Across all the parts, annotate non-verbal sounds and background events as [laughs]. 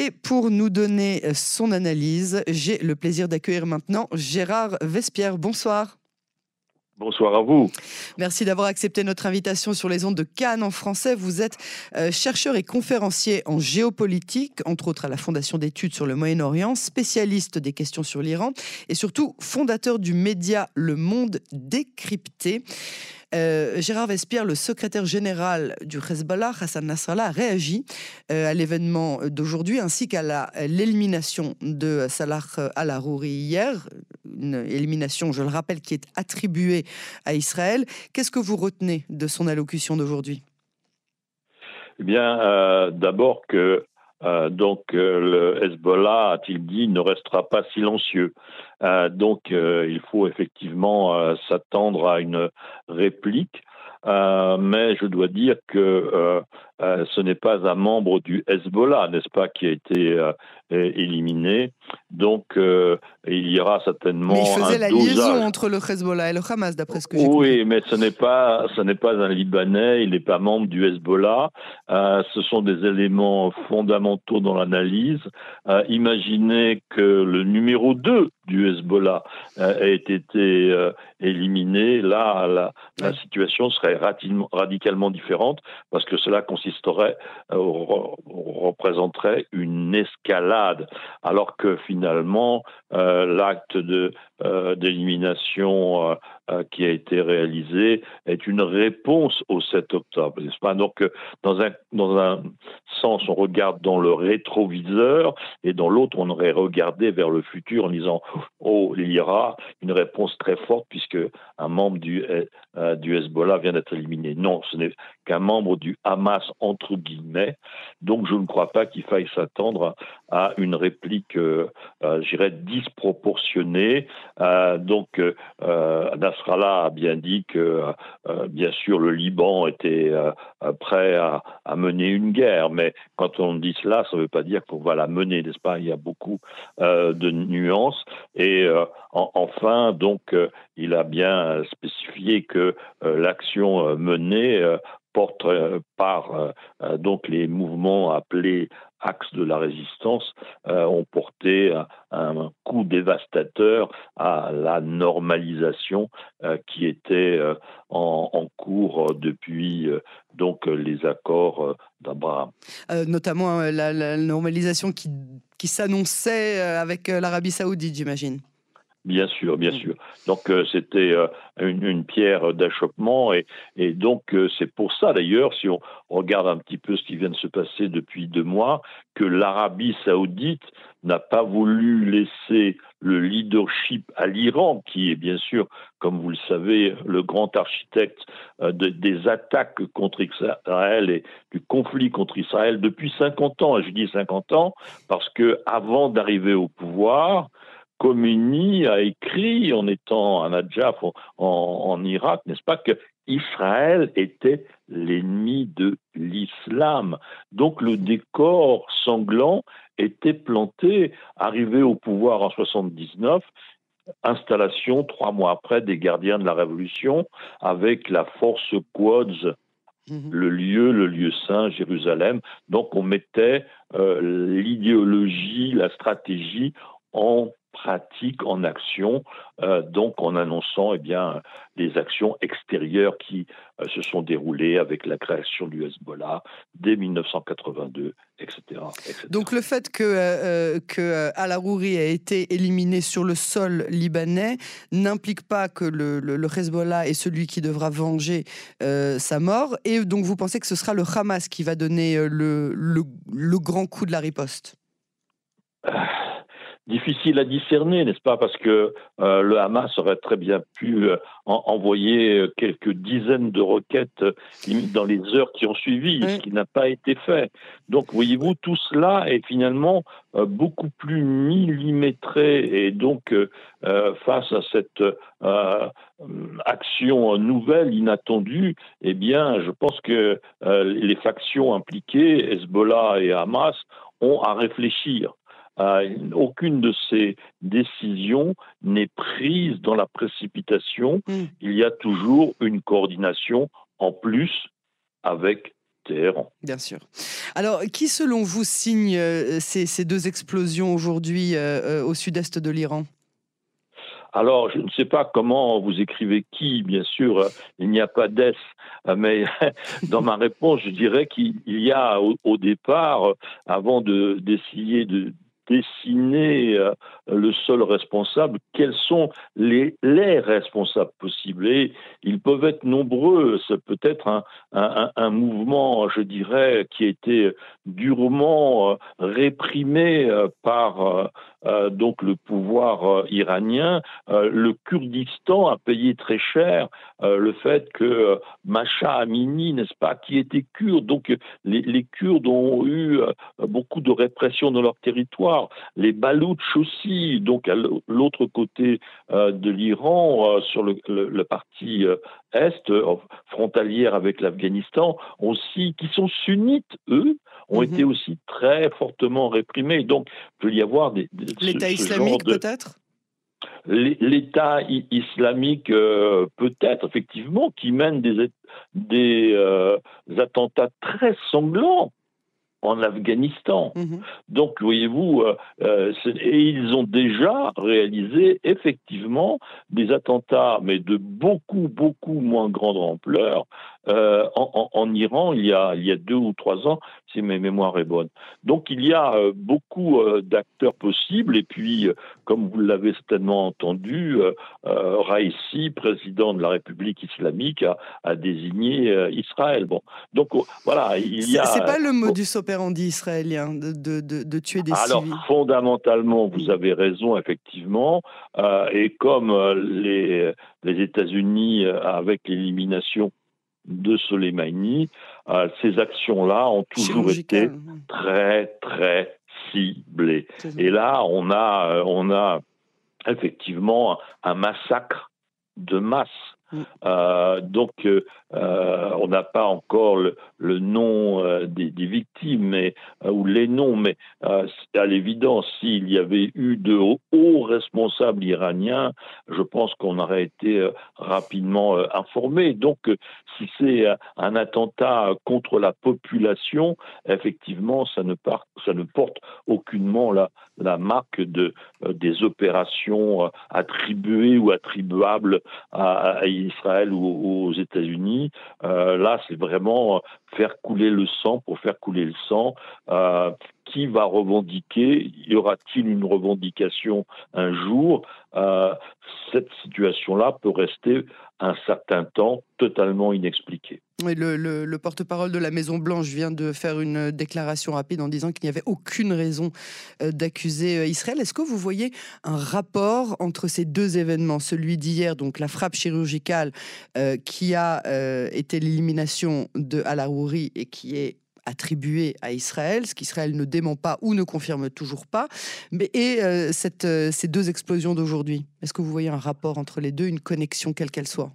Et pour nous donner son analyse, j'ai le plaisir d'accueillir maintenant Gérard Vespierre. Bonsoir. Bonsoir à vous. Merci d'avoir accepté notre invitation sur les ondes de Cannes en français. Vous êtes euh, chercheur et conférencier en géopolitique, entre autres à la Fondation d'études sur le Moyen-Orient, spécialiste des questions sur l'Iran et surtout fondateur du média Le Monde décrypté. Euh, Gérard Vespierre, le secrétaire général du Hezbollah, Hassan Nasrallah, a réagi euh, à l'événement d'aujourd'hui ainsi qu'à l'élimination de Salah al-Arouri hier. Une élimination, je le rappelle, qui est attribuée à Israël. Qu'est-ce que vous retenez de son allocution d'aujourd'hui? Eh bien, euh, d'abord que euh, donc euh, le Hezbollah, a-t-il dit, ne restera pas silencieux. Euh, donc il faut effectivement s'attendre à une réplique. mais je dois dire que ce n'est pas un membre du Hezbollah, n'est-ce pas, qui a été éliminé. Donc, il y aura certainement. Mais il faisait la liaison entre le Hezbollah et le Hamas, d'après ce que j'ai compris. Oui, mais ce n'est pas, ce n'est pas un Libanais. Il n'est pas membre du Hezbollah. Euh, ce sont des éléments fondamentaux dans l'analyse. Euh, imaginez que le numéro 2 du Hezbollah euh, ait été éliminé. Là, la, la situation serait radicalement différente parce que cela consisterait, représenterait une escalade, alors que finalement l'acte de d'élimination qui a été réalisé est une réponse au 7 octobre, n'est-ce pas? Donc dans un dans un sens on regarde dans le rétroviseur et dans l'autre on aurait regardé vers le futur en disant oh il y aura une réponse très forte puisque un membre du du Hezbollah vient d'être éliminé. Non, ce n'est qu'un membre du Hamas entre guillemets. Donc je ne crois pas qu'il faille s'attendre à une réplique, euh, euh, je dirais, disproportionnée. Euh, donc euh, Nasrallah a bien dit que, bien sûr, le Liban était prêt à, mener une guerre, mais quand on dit cela, ça ne veut pas dire qu'on va la mener, n'est-ce pas? Il y a beaucoup de nuances. Et enfin, donc, il a bien spécifié que l'action menée porte par donc les mouvements appelés axes de la résistance euh, ont porté un, coup dévastateur à la normalisation euh, qui était euh, en, cours depuis donc les accords d'Abraham. notamment la, normalisation qui, qui s'annonçait avec l'Arabie saoudite, j'imagine. Bien sûr, bien mm. sûr. Donc euh, c'était euh, une, pierre d'achoppement et, et donc euh, c'est pour ça d'ailleurs, si on regarde un petit peu ce qui vient de se passer depuis deux mois, que l'Arabie saoudite n'a pas voulu laisser le leadership à l'Iran, qui est bien sûr, comme vous le savez, le grand architecte des attaques contre Israël et du conflit contre Israël depuis 50 ans. Et je dis 50 ans parce que avant d'arriver au pouvoir, Khomeini a écrit, en étant un Adjaf en, Irak, n'est-ce pas, que Israël était l'ennemi de l'islam. Donc le décor sanglant était planté, arrivé au pouvoir en 79, installation trois mois après des gardiens de la Révolution avec la force Quds, mhm. le lieu, le lieu saint, Jérusalem. Donc on mettait euh, l'idéologie, la stratégie en pratique, en action, euh, donc en annonçant eh bien, les actions extérieures qui euh, se sont déroulées avec la création du Hezbollah dès 1982, etc. Donc le fait que, euh, que Al-Arouri ait été éliminé sur le sol libanais n'implique pas que le, le, Hezbollah est celui qui devra venger sa mort, et donc vous pensez que ce sera le Hamas qui va donner le, le, le grand coup de la riposte? Difficile à discerner, n'est-ce pas Parce que euh, le Hamas aurait très bien pu euh, envoyer euh, quelques dizaines de roquettes dans les heures qui ont suivi, ce qui n'a pas été fait. Donc, voyez-vous, tout cela est finalement beaucoup plus millimétré et donc face à cette action nouvelle, inattendue, eh bien, je pense que les factions impliquées, Hezbollah et Hamas, ont à réfléchir aucune de ces décisions n'est prise dans la précipitation. Hmm. Il y a toujours une coordination en plus avec Téhéran. Bien sûr. Alors, qui selon vous signe ces, deux explosions aujourd'hui au sud-est de l'Iran? Alors, je ne sais pas comment vous écrivez qui, bien sûr, il n'y a pas d'S, mais [laughs] dans ma réponse, je dirais qu'il y a au, départ, avant d'essayer de, dessiner euh, le seul responsable, quels sont les, les responsables possibles? Et ils peuvent être nombreux. C'est peut-être un, mouvement, je dirais, qui a été durement euh, réprimé euh, par donc le pouvoir iranien. Le Kurdistan a payé très cher le fait que Macha Amini, n'est-ce pas, qui était kurde, donc les, les Kurdes ont eu beaucoup de répression dans leur territoire les Baloutches aussi, donc à l'autre côté euh, de l'Iran, euh, sur le, parti euh, est, frontalière avec l'Afghanistan, aussi, qui sont sunnites, eux, ont mhm. été aussi très fortement réprimés. Donc, il peut y avoir des... L'État islamique, peut-être? L'État islamique, peut-être, effectivement, qui mène des, des attentats très sanglants en Afghanistan. Mhm. Donc, voyez-vous, euh, euh, et ils ont déjà réalisé effectivement des attentats, mais de beaucoup, beaucoup moins grande ampleur, euh, en, Iran il y, a, il y a deux ou trois ans, si mes mémoires est bonne. Donc, il y a beaucoup d'acteurs possibles, et puis, comme vous l'avez certainement entendu, Raisi, président de la République islamique, a, désigné Israël. Bon, donc voilà, il y a. C'est pas le modus operandi israélien de, de, de tuer des Alors, civils. Alors, fondamentalement, vous avez raison, effectivement. Euh, et comme euh, les, les États-Unis, euh, avec l'élimination de Soleimani, ces actions-là ont toujours été très, très ciblées. Et là, on a, on a effectivement un massacre de masse Mm. Euh, donc, euh, euh, on n'a pas encore le, nom des, victimes ou les noms, mais à l'évidence, s'il y avait eu de hauts, responsables iraniens, je pense qu'on aurait été rapidement informé. Donc, si c'est un attentat contre la population, effectivement, ça ne, porte aucunement la, la marque de, des opérations attribuées ou attribuables à, à Israël ou aux États-Unis. Euh, là, c'est vraiment faire couler le sang pour faire couler le sang. Euh, qui va revendiquer? Y aura-t-il une revendication un jour? Euh, Cette situation-là peut rester un certain temps totalement inexpliquée. Le, porte-parole de la Maison Blanche vient de faire une déclaration rapide en disant qu'il n'y avait aucune raison euh, d'accuser euh, Israël. Est-ce que vous voyez un rapport entre ces deux événements, celui d'hier, donc la frappe chirurgicale qui a été l'élimination de Al-Arouri et qui est attribué à Israël, ce qu'Israël ne dément pas ou ne confirme toujours pas. Mais, et euh, euh, ces deux explosions d'aujourd'hui, est-ce que vous voyez un rapport entre les deux, une connexion quelle qu'elle soit?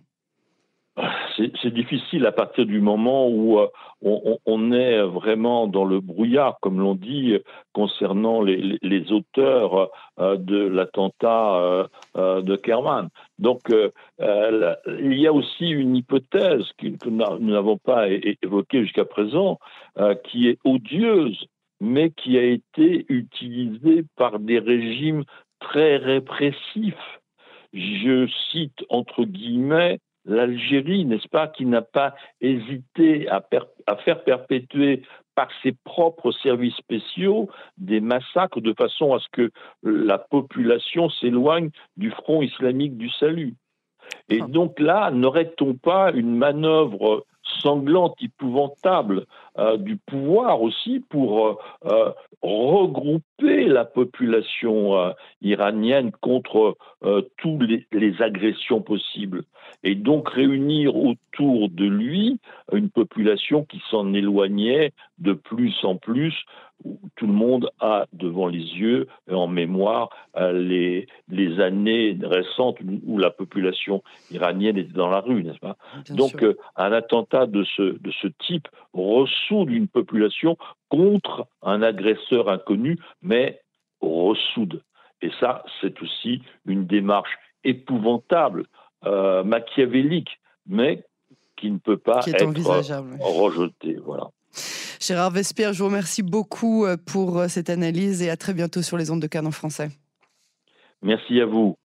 C'est difficile à partir du moment où euh, on, est vraiment dans le brouillard, comme l'on dit, concernant les, auteurs euh, de l'attentat euh, de Kerman. Donc, il y a aussi une hypothèse que nous n'avons pas évoquée jusqu'à présent, qui est odieuse, mais qui a été utilisée par des régimes très répressifs. Je cite entre guillemets l'Algérie, n'est-ce pas, qui n'a pas hésité à, faire perpétuer par ses propres services spéciaux des massacres de façon à ce que la population s'éloigne du front islamique du salut. Et ah. donc là, n'aurait-on pas une manœuvre sanglante, épouvantable euh, du pouvoir aussi pour euh, euh, regrouper la population iranienne contre toutes les, les, agressions possibles? Et donc réunir autour de lui une population qui s'en éloignait de plus en plus tout le monde a devant les yeux et en mémoire euh, les, les années récentes où la population iranienne était dans la rue, n'est-ce pas? Donc euh, un attentat de ce, de ce type ressoude une population contre un agresseur inconnu, mais ressoude. Et ça, c'est aussi une démarche épouvantable, euh, machiavélique, mais qui ne peut pas être rejetée. Voilà. Gérard Vespierre, je vous remercie beaucoup pour cette analyse et à très bientôt sur les ondes de Cannes en français. Merci à vous.